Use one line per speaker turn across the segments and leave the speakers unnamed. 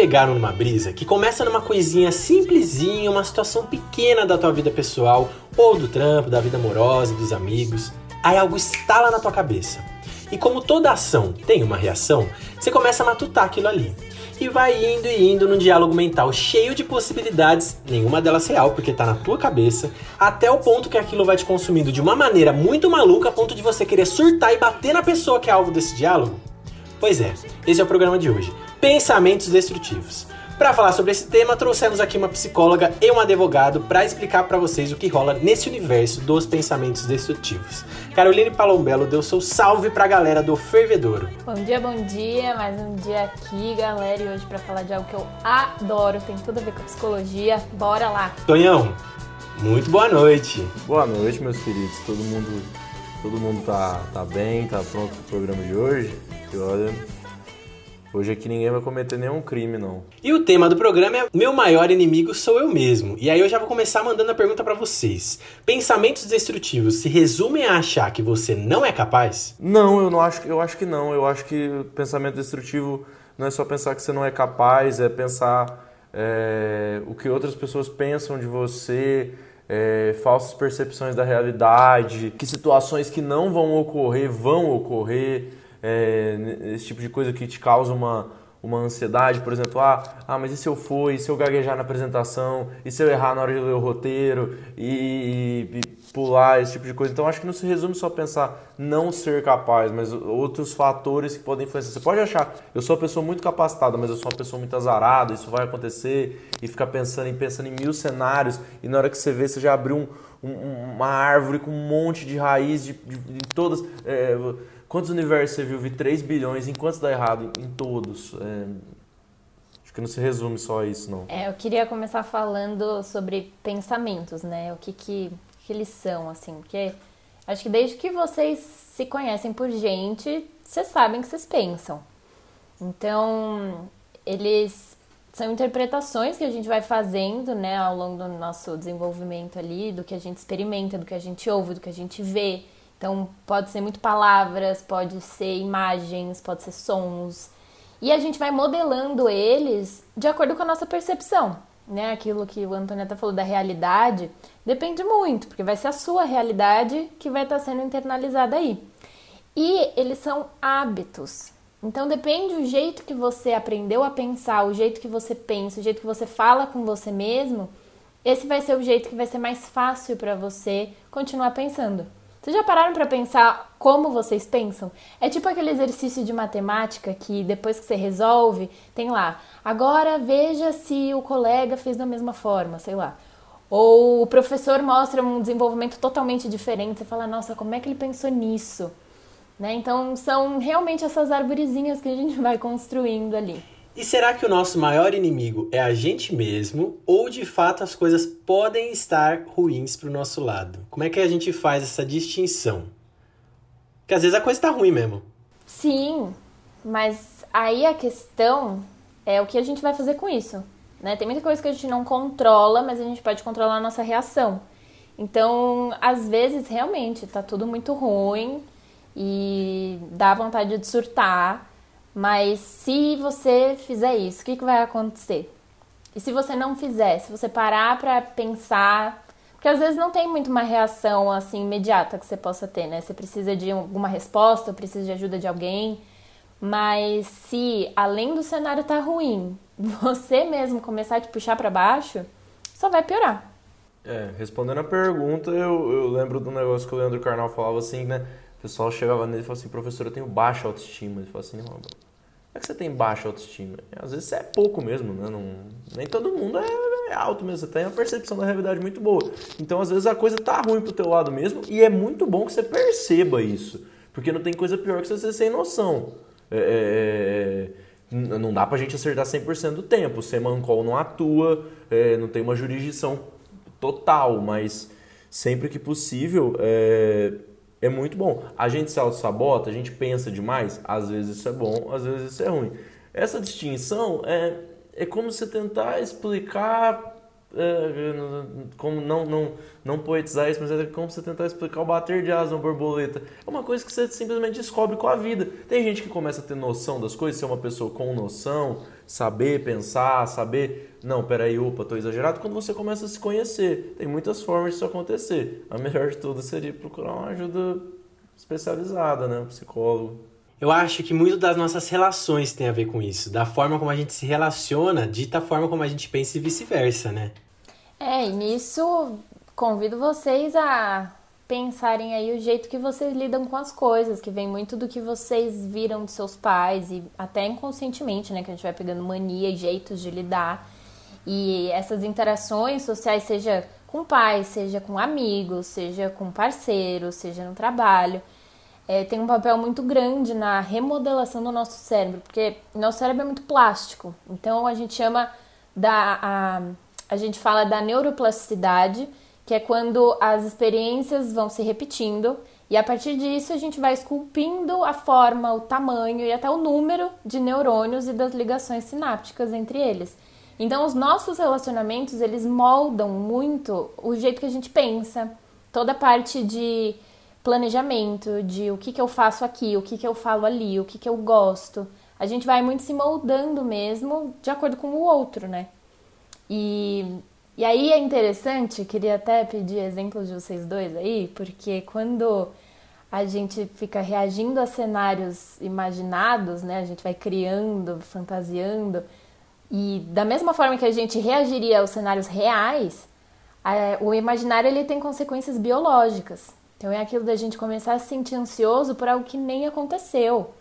pegaram numa brisa que começa numa coisinha simplesinha, uma situação pequena da tua vida pessoal, ou do trampo, da vida amorosa, dos amigos, aí algo estala na tua cabeça. E como toda ação tem uma reação, você começa a matutar aquilo ali. E vai indo e indo num diálogo mental cheio de possibilidades, nenhuma delas real, porque tá na tua cabeça, até o ponto que aquilo vai te consumindo de uma maneira muito maluca, a ponto de você querer surtar e bater na pessoa que é alvo desse diálogo. Pois é, esse é o programa de hoje. Pensamentos destrutivos. Para falar sobre esse tema, trouxemos aqui uma psicóloga e um advogado para explicar para vocês o que rola nesse universo dos pensamentos destrutivos. Caroline Palombello deu seu salve para a galera do Fervedouro.
Bom dia, bom dia, mais um dia aqui, galera, e hoje para falar de algo que eu adoro, tem tudo a ver com a psicologia. Bora lá.
Tonhão, muito boa noite.
Boa noite, meus queridos. Todo mundo, todo mundo tá, tá bem, tá pronto pro programa de hoje. E olha, Hoje aqui ninguém vai cometer nenhum crime, não.
E o tema do programa é Meu maior inimigo sou eu mesmo. E aí eu já vou começar mandando a pergunta para vocês. Pensamentos destrutivos se resumem a achar que você não é capaz?
Não, eu não acho, eu acho que não. Eu acho que pensamento destrutivo não é só pensar que você não é capaz, é pensar é, o que outras pessoas pensam de você, é, falsas percepções da realidade, que situações que não vão ocorrer vão ocorrer é, esse tipo de coisa que te causa uma, uma ansiedade, por exemplo, ah, ah, mas e se eu for, e se eu gaguejar na apresentação, e se eu errar na hora de ler o roteiro, e, e, e pular, esse tipo de coisa. Então acho que não se resume só pensar não ser capaz, mas outros fatores que podem influenciar. Você pode achar, eu sou uma pessoa muito capacitada, mas eu sou uma pessoa muito azarada, isso vai acontecer, e ficar pensando em pensando em mil cenários, e na hora que você vê, você já abriu um, um, uma árvore com um monte de raiz de, de, de todas. É, Quantos universos você viu? Vi 3 bilhões. Em quantos dá errado? Em todos. É... Acho que não se resume só a isso, não.
É, eu queria começar falando sobre pensamentos, né? O que, que, que eles são, assim. Porque acho que desde que vocês se conhecem por gente, vocês sabem que vocês pensam. Então, eles são interpretações que a gente vai fazendo, né, ao longo do nosso desenvolvimento ali, do que a gente experimenta, do que a gente ouve, do que a gente vê. Então, pode ser muito palavras, pode ser imagens, pode ser sons. E a gente vai modelando eles de acordo com a nossa percepção. Né? Aquilo que o Antonieta falou da realidade depende muito, porque vai ser a sua realidade que vai estar sendo internalizada aí. E eles são hábitos. Então depende do jeito que você aprendeu a pensar, o jeito que você pensa, o jeito que você fala com você mesmo, esse vai ser o jeito que vai ser mais fácil para você continuar pensando. Vocês já pararam para pensar como vocês pensam? É tipo aquele exercício de matemática que depois que você resolve, tem lá, agora veja se o colega fez da mesma forma, sei lá. Ou o professor mostra um desenvolvimento totalmente diferente, você fala, nossa, como é que ele pensou nisso? Né? Então são realmente essas arvorezinhas que a gente vai construindo ali.
E será que o nosso maior inimigo é a gente mesmo ou de fato as coisas podem estar ruins para o nosso lado? Como é que a gente faz essa distinção? Porque às vezes a coisa está ruim mesmo.
Sim, mas aí a questão é o que a gente vai fazer com isso. Né? Tem muita coisa que a gente não controla, mas a gente pode controlar a nossa reação. Então, às vezes, realmente, tá tudo muito ruim e dá vontade de surtar. Mas se você fizer isso, o que, que vai acontecer? E se você não fizer, se você parar para pensar, porque às vezes não tem muito uma reação assim imediata que você possa ter, né? Você precisa de alguma resposta, precisa de ajuda de alguém. Mas se além do cenário tá ruim, você mesmo começar a te puxar para baixo, só vai piorar.
É, respondendo a pergunta, eu, eu lembro do negócio que o Leandro Carnal falava assim, né? O pessoal chegava nele e falava assim, professor, eu tenho baixa autoestima. Ele falava assim, não, não é que você tem baixa autoestima? Às vezes você é pouco mesmo, né? Não, nem todo mundo é, é, alto mesmo. Você tem uma percepção da realidade muito boa. Então, às vezes, a coisa tá ruim pro teu lado mesmo e é muito bom que você perceba isso. Porque não tem coisa pior que você ser sem noção. É, é, é não dá pra gente acertar 100% do tempo. O Semancol não atua, é, não tem uma jurisdição total, mas sempre que possível, é, é muito bom. A gente se auto-sabota, a gente pensa demais, às vezes isso é bom, às vezes isso é ruim. Essa distinção é, é como você tentar explicar como não, não, não poetizar isso, mas é como você tentar explicar o bater de asa uma borboleta. É uma coisa que você simplesmente descobre com a vida. Tem gente que começa a ter noção das coisas, ser uma pessoa com noção, saber pensar, saber. Não, peraí, opa, tô exagerado. Quando você começa a se conhecer, tem muitas formas disso acontecer. A melhor de tudo seria procurar uma ajuda especializada, né? Um psicólogo.
Eu acho que muito das nossas relações tem a ver com isso. Da forma como a gente se relaciona, dita a forma como a gente pensa e vice-versa, né?
É, e nisso convido vocês a pensarem aí o jeito que vocês lidam com as coisas, que vem muito do que vocês viram de seus pais e até inconscientemente, né, que a gente vai pegando mania e jeitos de lidar. E essas interações sociais, seja com pais, seja com amigos, seja com parceiros, seja no trabalho, é, tem um papel muito grande na remodelação do nosso cérebro, porque nosso cérebro é muito plástico. Então a gente chama da. A, a gente fala da neuroplasticidade, que é quando as experiências vão se repetindo e a partir disso a gente vai esculpindo a forma, o tamanho e até o número de neurônios e das ligações sinápticas entre eles. Então os nossos relacionamentos, eles moldam muito o jeito que a gente pensa, toda a parte de planejamento de o que, que eu faço aqui, o que, que eu falo ali, o que, que eu gosto. A gente vai muito se moldando mesmo de acordo com o outro, né? E, e aí é interessante, queria até pedir exemplos de vocês dois aí, porque quando a gente fica reagindo a cenários imaginados, né? A gente vai criando, fantasiando, e da mesma forma que a gente reagiria aos cenários reais, o imaginário ele tem consequências biológicas. Então é aquilo da gente começar a se sentir ansioso por algo que nem aconteceu.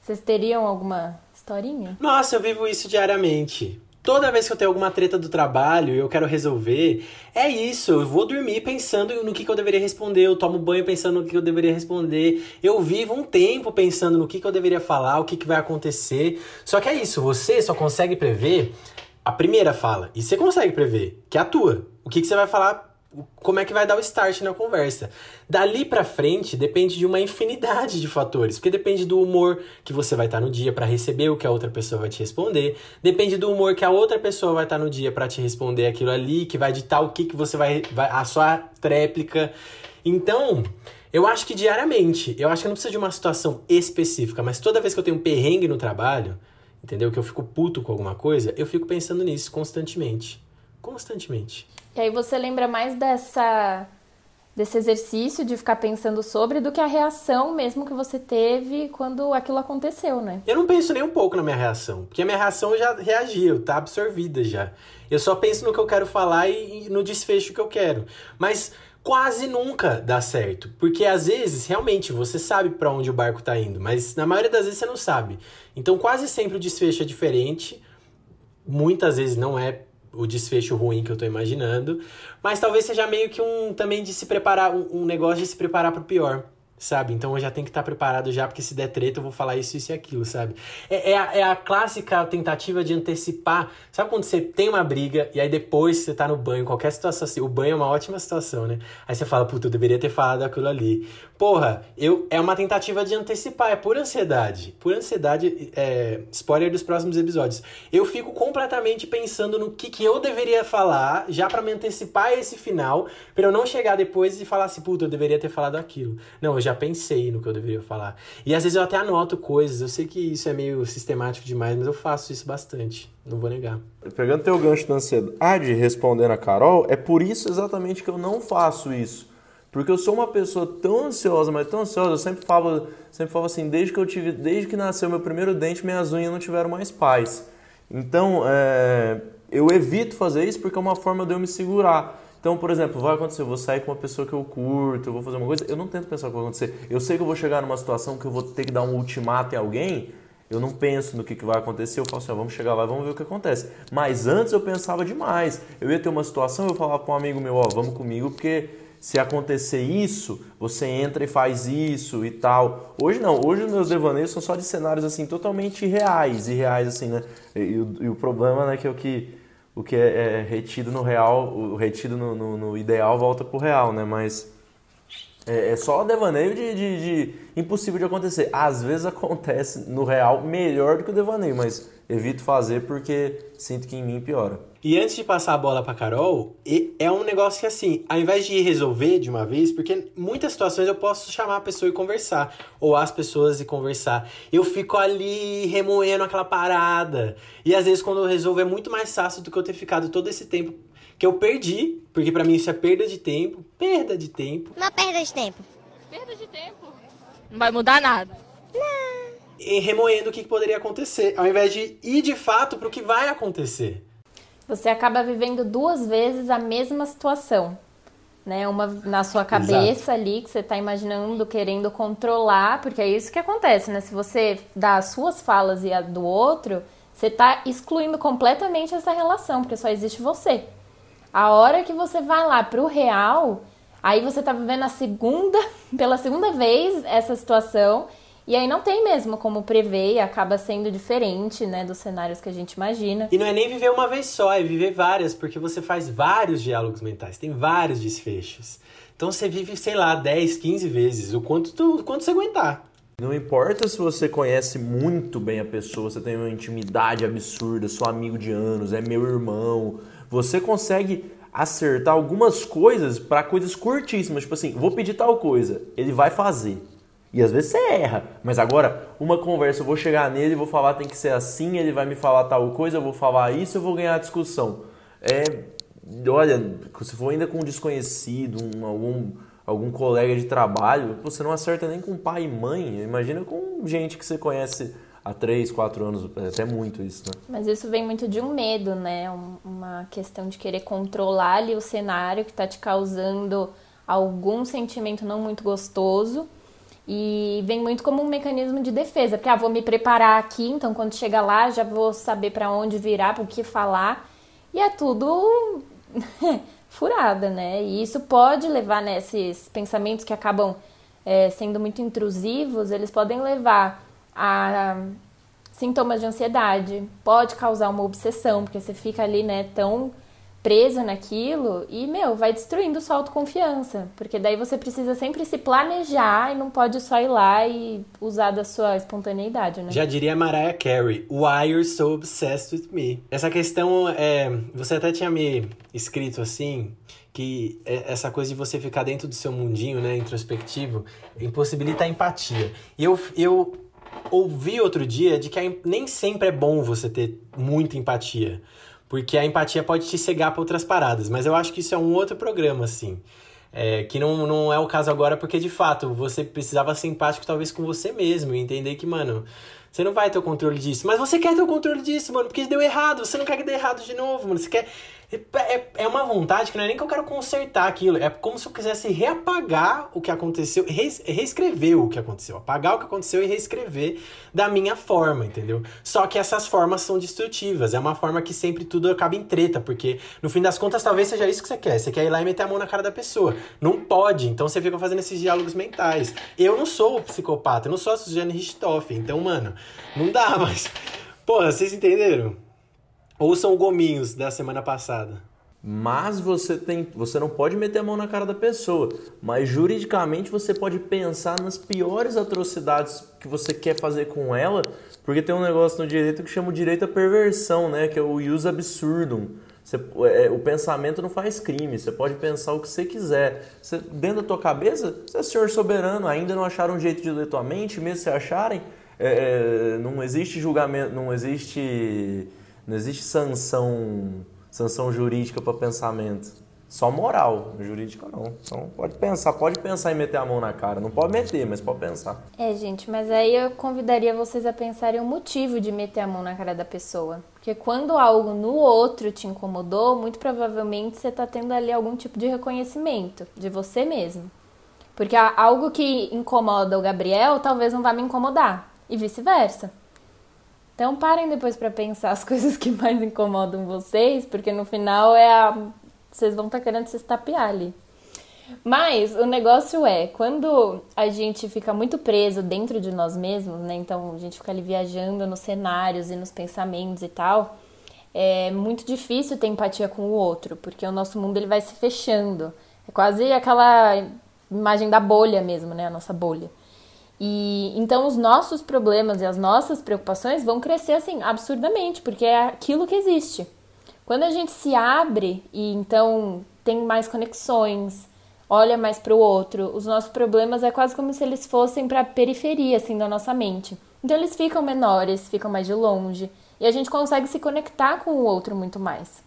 Vocês teriam alguma historinha?
Nossa, eu vivo isso diariamente. Toda vez que eu tenho alguma treta do trabalho e eu quero resolver, é isso. Eu vou dormir pensando no que, que eu deveria responder, eu tomo banho pensando no que eu deveria responder, eu vivo um tempo pensando no que, que eu deveria falar, o que, que vai acontecer. Só que é isso, você só consegue prever a primeira fala. E você consegue prever, que é a tua. O que, que você vai falar como é que vai dar o start na conversa. Dali para frente depende de uma infinidade de fatores, porque depende do humor que você vai estar tá no dia para receber o que a outra pessoa vai te responder, depende do humor que a outra pessoa vai estar tá no dia para te responder aquilo ali, que vai ditar o que que você vai, vai a sua tréplica. Então, eu acho que diariamente, eu acho que não precisa de uma situação específica, mas toda vez que eu tenho um perrengue no trabalho, entendeu? Que eu fico puto com alguma coisa, eu fico pensando nisso constantemente. Constantemente.
E aí você lembra mais dessa desse exercício de ficar pensando sobre do que a reação mesmo que você teve quando aquilo aconteceu, né?
Eu não penso nem um pouco na minha reação, porque a minha reação já reagiu, tá absorvida já. Eu só penso no que eu quero falar e, e no desfecho que eu quero. Mas quase nunca dá certo, porque às vezes realmente você sabe para onde o barco tá indo, mas na maioria das vezes você não sabe. Então quase sempre o desfecho é diferente. Muitas vezes não é o desfecho ruim que eu tô imaginando. Mas talvez seja meio que um também de se preparar, um, um negócio de se preparar pro pior sabe? Então eu já tenho que estar preparado já, porque se der treta eu vou falar isso, isso e aquilo, sabe? É, é, a, é a clássica tentativa de antecipar. Sabe quando você tem uma briga e aí depois você tá no banho, qualquer situação assim, o banho é uma ótima situação, né? Aí você fala, puta, eu deveria ter falado aquilo ali. Porra, eu, é uma tentativa de antecipar, é por ansiedade. Por ansiedade, é, spoiler dos próximos episódios. Eu fico completamente pensando no que, que eu deveria falar, já para me antecipar esse final, para eu não chegar depois e falar assim, puta, eu deveria ter falado aquilo. Não, eu já pensei no que eu deveria falar. E às vezes eu até anoto coisas, eu sei que isso é meio sistemático demais, mas eu faço isso bastante, não vou negar.
Pegando teu gancho da ansiedade, respondendo a Carol, é por isso exatamente que eu não faço isso. Porque eu sou uma pessoa tão ansiosa, mas tão ansiosa, eu sempre falo, sempre falo assim, desde que eu tive, desde que nasceu meu primeiro dente, minhas unhas não tiveram mais paz. Então, é, eu evito fazer isso porque é uma forma de eu me segurar. Então, por exemplo, vai acontecer, eu vou sair com uma pessoa que eu curto, eu vou fazer uma coisa, eu não tento pensar o que vai acontecer. Eu sei que eu vou chegar numa situação que eu vou ter que dar um ultimato em alguém, eu não penso no que, que vai acontecer, eu falo assim, vamos chegar lá vamos ver o que acontece. Mas antes eu pensava demais. Eu ia ter uma situação, eu falava para um amigo meu, ó, vamos comigo, porque se acontecer isso, você entra e faz isso e tal. Hoje não, hoje os meus devaneios são só de cenários assim totalmente reais, irreais assim, né? E, e, o, e o problema, né, que é o que o que é, é retido no real, o retido no, no, no ideal volta pro real, né? Mas É, é só devaneio de, de, de, impossível de acontecer. Às vezes acontece no real melhor do que o devaneio, mas evito fazer porque sinto que em mim piora.
E antes de passar a bola para Carol, é um negócio que assim, ao invés de resolver de uma vez, porque muitas situações eu posso chamar a pessoa e conversar, ou as pessoas e conversar. Eu fico ali remoendo aquela parada. E às vezes quando eu resolvo é muito mais fácil do que eu ter ficado todo esse tempo que eu perdi, porque para mim isso é perda de tempo, perda de tempo.
Uma perda de tempo.
Perda de tempo. Não vai mudar nada.
Não.
E remoendo o que poderia acontecer, ao invés de ir de fato para o que vai acontecer.
Você acaba vivendo duas vezes a mesma situação. Né, uma na sua cabeça Exato. ali, que você está imaginando, querendo controlar, porque é isso que acontece, né? Se você dá as suas falas e a do outro, você está excluindo completamente essa relação, porque só existe você. A hora que você vai lá pro real, aí você tá vivendo a segunda, pela segunda vez essa situação, e aí não tem mesmo como prever e acaba sendo diferente, né, dos cenários que a gente imagina.
E não é nem viver uma vez só, é viver várias, porque você faz vários diálogos mentais, tem vários desfechos. Então você vive, sei lá, 10, 15 vezes, o quanto, tu, o quanto você aguentar.
Não importa se você conhece muito bem a pessoa, você tem uma intimidade absurda, sou amigo de anos, é meu irmão, você consegue acertar algumas coisas para coisas curtíssimas. Tipo assim, vou pedir tal coisa, ele vai fazer. E às vezes você erra. Mas agora, uma conversa, eu vou chegar nele vou falar tem que ser assim, ele vai me falar tal coisa, eu vou falar isso, eu vou ganhar a discussão. É, olha, se for ainda com um desconhecido, um, algum, algum colega de trabalho, você não acerta nem com pai e mãe. Imagina com gente que você conhece há três, quatro anos, é até muito isso, né?
Mas isso vem muito de um medo, né? Uma questão de querer controlar ali o cenário que está te causando algum sentimento não muito gostoso. E vem muito como um mecanismo de defesa, porque ah, vou me preparar aqui, então quando chegar lá já vou saber para onde virar, o que falar. E é tudo furada, né? E isso pode levar nesses pensamentos que acabam é, sendo muito intrusivos, eles podem levar a sintomas de ansiedade, pode causar uma obsessão, porque você fica ali, né, tão preso naquilo e, meu, vai destruindo sua autoconfiança, porque daí você precisa sempre se planejar e não pode só ir lá e usar da sua espontaneidade, né?
Já diria Mariah Carey, Why you're so obsessed with me? Essa questão, é, você até tinha me escrito assim, que é, essa coisa de você ficar dentro do seu mundinho, né, introspectivo, impossibilita a empatia. E eu, eu ouvi outro dia de que nem sempre é bom você ter muita empatia. Porque a empatia pode te cegar para outras paradas. Mas eu acho que isso é um outro programa, assim. É, que não, não é o caso agora, porque de fato você precisava ser empático talvez com você mesmo e entender que, mano, você não vai ter o controle disso. Mas você quer ter o controle disso, mano, porque deu errado. Você não quer que dê errado de novo, mano. Você quer é, é uma vontade que não é nem que eu quero consertar aquilo, é como se eu quisesse reapagar o que aconteceu, reescrever o que aconteceu, apagar o que aconteceu e reescrever da minha forma, entendeu? Só que essas formas são destrutivas, é uma forma que sempre tudo acaba em treta, porque no fim das contas talvez seja isso que você quer, você quer ir lá e meter a mão na cara da pessoa. Não pode, então você fica fazendo esses diálogos mentais. Eu não sou psicopata, eu não sou a Suzanne Richthofen, então, mano, não dá, mas. Pô, vocês entenderam? Ou são gominhos da semana passada?
Mas você tem, você não pode meter a mão na cara da pessoa, mas juridicamente você pode pensar nas piores atrocidades que você quer fazer com ela, porque tem um negócio no direito que chama o direito à perversão, né, que é o ius absurdum. Você, é, o pensamento não faz crime, você pode pensar o que você quiser. Você, dentro da tua cabeça, você é senhor soberano, ainda não acharam um jeito de ler tua mente, mesmo se acharem, é, é não existe julgamento, não existe não existe sanção, sanção jurídica para pensamento. Só moral, jurídica não. Então pode pensar, pode pensar em meter a mão na cara. Não pode meter, mas pode pensar.
É, gente, mas aí eu convidaria vocês a pensarem o motivo de meter a mão na cara da pessoa. Porque quando algo no outro te incomodou, muito provavelmente você está tendo ali algum tipo de reconhecimento de você mesmo. Porque algo que incomoda o Gabriel talvez não vá me incomodar. E vice-versa. Então parem depois para pensar as coisas que mais incomodam vocês, porque no final é a vocês vão estar tá querendo se estapear ali. Mas o negócio é, quando a gente fica muito preso dentro de nós mesmos, né? Então a gente fica ali viajando nos cenários e nos pensamentos e tal, é muito difícil ter empatia com o outro, porque o nosso mundo ele vai se fechando. É quase aquela imagem da bolha mesmo, né? A nossa bolha. E então os nossos problemas e as nossas preocupações vão crescer assim absurdamente, porque é aquilo que existe. Quando a gente se abre e então tem mais conexões, olha mais para o outro, os nossos problemas é quase como se eles fossem para a periferia assim da nossa mente. Então eles ficam menores, ficam mais de longe e a gente consegue se conectar com o outro muito mais.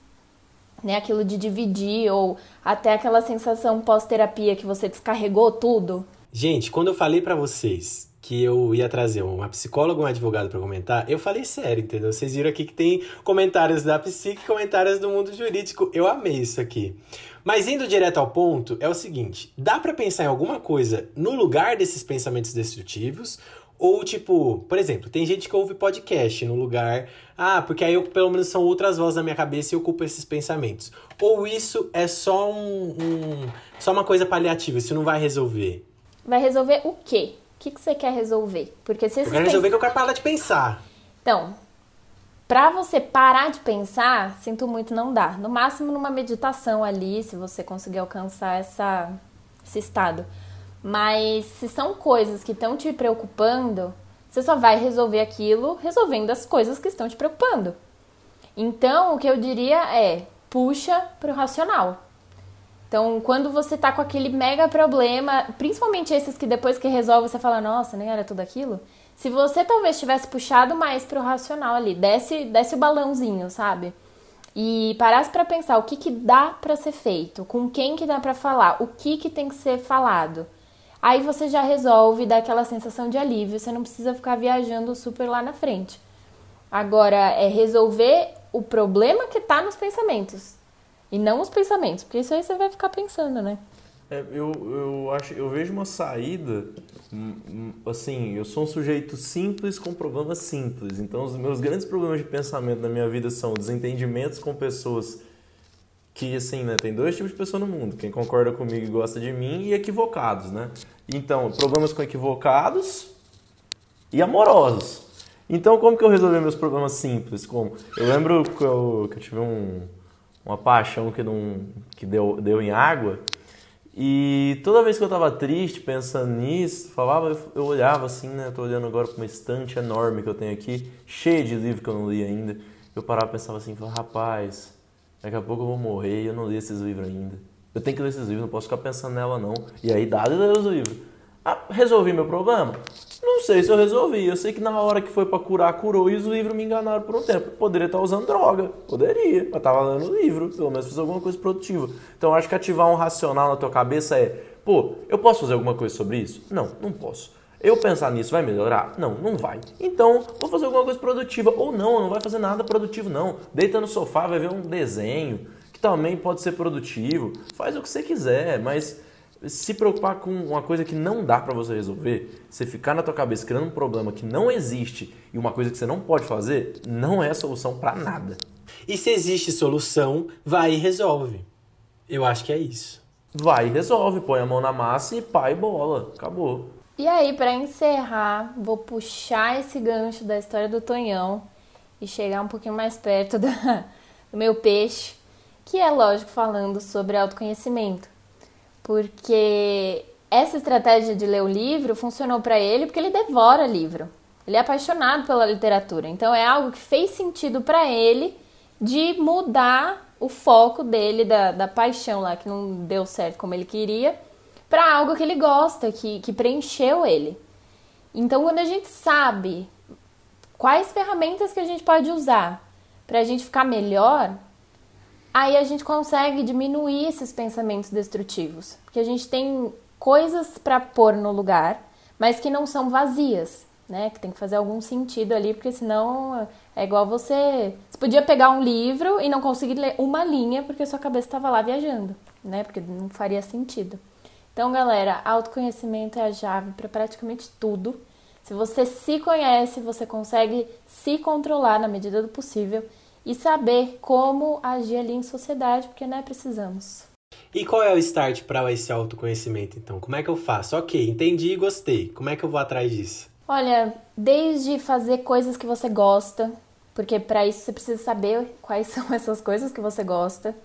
Né, aquilo de dividir ou até aquela sensação pós-terapia que você descarregou tudo.
Gente, quando eu falei para vocês que eu ia trazer uma psicóloga, um advogado para comentar, eu falei sério, entendeu? Vocês viram aqui que tem comentários da psique, comentários do mundo jurídico. Eu amei isso aqui. Mas indo direto ao ponto, é o seguinte: dá para pensar em alguma coisa no lugar desses pensamentos destrutivos ou, tipo, por exemplo, tem gente que ouve podcast no lugar. Ah, porque aí eu, pelo menos são outras vozes na minha cabeça e ocupo esses pensamentos. Ou isso é só um, um, só uma coisa paliativa, isso não vai resolver.
Vai resolver o quê? O que, que você quer resolver?
Porque se Eu quero resolver pens... que eu quero parar de pensar.
Então, pra você parar de pensar, sinto muito, não dá. No máximo numa meditação ali, se você conseguir alcançar essa, esse estado. Mas se são coisas que estão te preocupando, você só vai resolver aquilo resolvendo as coisas que estão te preocupando. Então, o que eu diria é: puxa para o racional. Então, quando você tá com aquele mega problema, principalmente esses que depois que resolve você fala, nossa, nem era tudo aquilo. Se você talvez tivesse puxado mais pro racional ali, desce, desce o balãozinho, sabe? E parasse para pensar o que que dá para ser feito, com quem que dá para falar, o que que tem que ser falado. Aí você já resolve, dá aquela sensação de alívio, você não precisa ficar viajando super lá na frente. Agora, é resolver o problema que tá nos pensamentos e não os pensamentos, porque isso aí você vai ficar pensando, né?
É, eu, eu, acho, eu vejo uma saída, hum, hum, assim, eu sou um sujeito simples com problemas simples. Então, os meus grandes problemas de pensamento na minha vida são desentendimentos com pessoas que, assim, né, tem dois tipos de pessoa no mundo. Quem concorda comigo e gosta de mim e equivocados, né? Então, problemas com equivocados e amorosos. Então, como que eu resolvi meus problemas simples? Como? Eu lembro que eu, que eu tive um, uma paixão que, não, que deu, deu em água. E toda vez que eu tava triste, pensando nisso, falava, eu, eu olhava assim, né? Tô olhando agora para uma estante enorme que eu tenho aqui, cheia de livros que eu não li ainda. Eu parava e pensava assim, falava, rapaz, daqui a pouco eu vou morrer e eu não li esses livros ainda. Eu tenho que ler esses livros, não posso ficar pensando nela não. E aí, dá de ler os livros. Ah, resolvi meu problema? Sei se eu resolvi. Eu sei que na hora que foi para curar, curou e os livros me enganaram por um tempo. Poderia estar usando droga. Poderia. Mas tava lendo o livro. Pelo menos fiz alguma coisa produtiva. Então acho que ativar um racional na tua cabeça é: pô, eu posso fazer alguma coisa sobre isso? Não, não posso. Eu pensar nisso vai melhorar? Não, não vai. Então, vou fazer alguma coisa produtiva. Ou não, não vai fazer nada produtivo, não. Deita no sofá, vai ver um desenho, que também pode ser produtivo. Faz o que você quiser, mas se preocupar com uma coisa que não dá para você resolver, você ficar na tua cabeça criando um problema que não existe e uma coisa que você não pode fazer, não é solução para nada.
E se existe solução, vai e resolve. Eu acho que é isso.
Vai e resolve, põe a mão na massa e pá e bola, acabou.
E aí, para encerrar, vou puxar esse gancho da história do Tonhão e chegar um pouquinho mais perto da, do meu peixe, que é lógico falando sobre autoconhecimento porque essa estratégia de ler o livro funcionou para ele porque ele devora livro. Ele é apaixonado pela literatura. Então é algo que fez sentido para ele de mudar o foco dele da, da paixão lá que não deu certo como ele queria para algo que ele gosta, que, que preencheu ele. Então quando a gente sabe quais ferramentas que a gente pode usar para a gente ficar melhor, aí a gente consegue diminuir esses pensamentos destrutivos. Porque a gente tem coisas para pôr no lugar, mas que não são vazias, né? Que tem que fazer algum sentido ali, porque senão é igual você. Você podia pegar um livro e não conseguir ler uma linha porque sua cabeça estava lá viajando, né? Porque não faria sentido. Então, galera, autoconhecimento é a chave para praticamente tudo. Se você se conhece, você consegue se controlar na medida do possível e saber como agir ali em sociedade, porque né, precisamos.
E qual é o start para esse autoconhecimento, então? Como é que eu faço? Ok, entendi e gostei. Como é que eu vou atrás disso?
Olha, desde fazer coisas que você gosta, porque para isso você precisa saber quais são essas coisas que você gosta,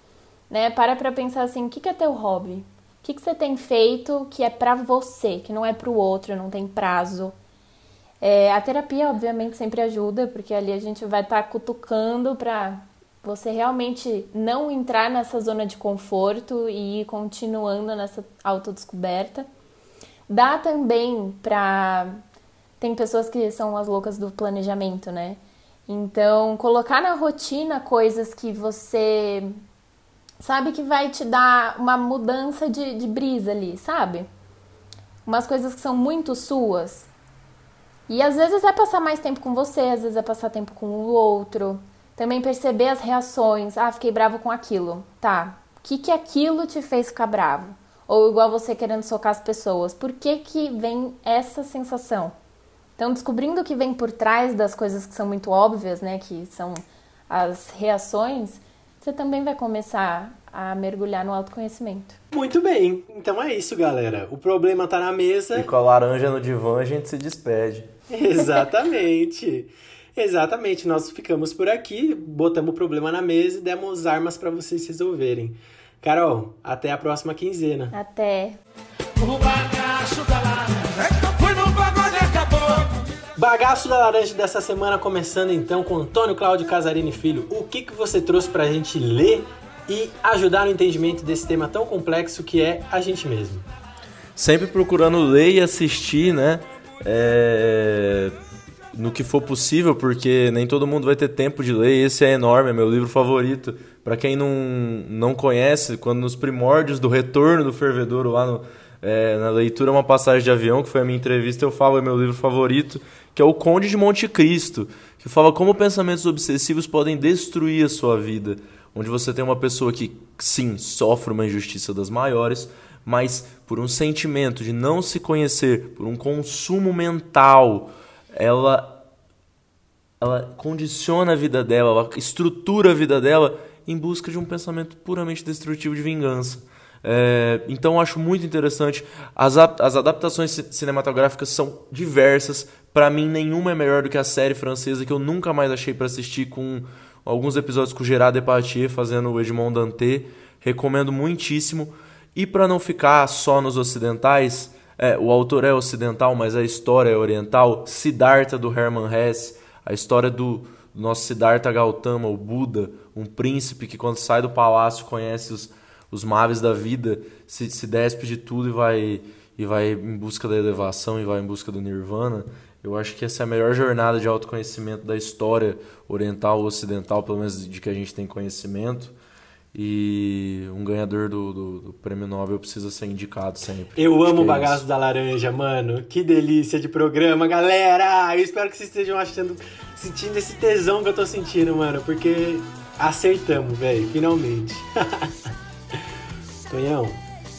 né? Para para pensar assim, o que é teu hobby? que, que você tem feito que é pra você, que não é pro outro, não tem prazo. É, a terapia, obviamente, sempre ajuda, porque ali a gente vai estar tá cutucando pra você realmente não entrar nessa zona de conforto e ir continuando nessa autodescoberta. Dá também pra. Tem pessoas que são as loucas do planejamento, né? Então, colocar na rotina coisas que você sabe que vai te dar uma mudança de, de brisa ali, sabe? Umas coisas que são muito suas. E às vezes é passar mais tempo com você, às vezes é passar tempo com o outro. Também perceber as reações. Ah, fiquei bravo com aquilo. Tá. O que, que aquilo te fez ficar bravo? Ou igual você querendo socar as pessoas. Por que, que vem essa sensação? Então, descobrindo o que vem por trás das coisas que são muito óbvias, né? Que são as reações você também vai começar a mergulhar no autoconhecimento.
Muito bem, então é isso, galera. O problema tá na mesa.
E com a laranja no divã a gente se despede.
Exatamente. Exatamente, nós ficamos por aqui, botamos o problema na mesa e demos armas para vocês resolverem. Carol, até a próxima quinzena.
Até.
Bagaço da Laranja dessa semana começando então com Antônio Cláudio Casarini Filho. O que, que você trouxe pra gente ler e ajudar no entendimento desse tema tão complexo que é a gente mesmo?
Sempre procurando ler e assistir, né? É... No que for possível, porque nem todo mundo vai ter tempo de ler. Esse é enorme, é meu livro favorito. Para quem não, não conhece, quando nos primórdios do retorno do fervedouro lá no, é, na leitura Uma Passagem de Avião, que foi a minha entrevista, eu falo, é meu livro favorito que é o Conde de Monte Cristo, que fala como pensamentos obsessivos podem destruir a sua vida. Onde você tem uma pessoa que, sim, sofre uma injustiça das maiores, mas por um sentimento de não se conhecer, por um consumo mental, ela, ela condiciona a vida dela, ela estrutura a vida dela em busca de um pensamento puramente destrutivo de vingança. É, então eu acho muito interessante. As, as adaptações cinematográficas são diversas. Para mim, nenhuma é melhor do que a série francesa que eu nunca mais achei para assistir com alguns episódios com Gerard Depardieu fazendo o Edmond Dantê. Recomendo muitíssimo. E para não ficar só nos ocidentais, é, o autor é ocidental, mas a história é oriental. Siddhartha do Hermann Hesse, a história do nosso Siddhartha Gautama, o Buda, um príncipe que quando sai do palácio conhece os os maves da vida, se, se despe de tudo e vai, e vai em busca da elevação e vai em busca do nirvana. Eu acho que essa é a melhor jornada de autoconhecimento da história oriental ou ocidental, pelo menos de que a gente tem conhecimento. E um ganhador do, do, do prêmio Nobel precisa ser indicado sempre.
Eu acho amo o é bagaço da laranja, mano. Que delícia de programa, galera! Eu espero que vocês estejam achando, sentindo esse tesão que eu tô sentindo, mano, porque acertamos, velho, finalmente. Tonhão,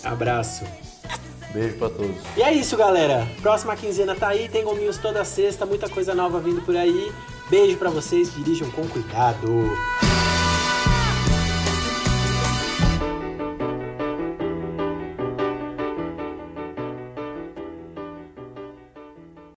abraço.
Beijo pra todos.
E é isso, galera. Próxima quinzena tá aí, tem gominhos toda sexta, muita coisa nova vindo por aí. Beijo para vocês, dirijam com cuidado.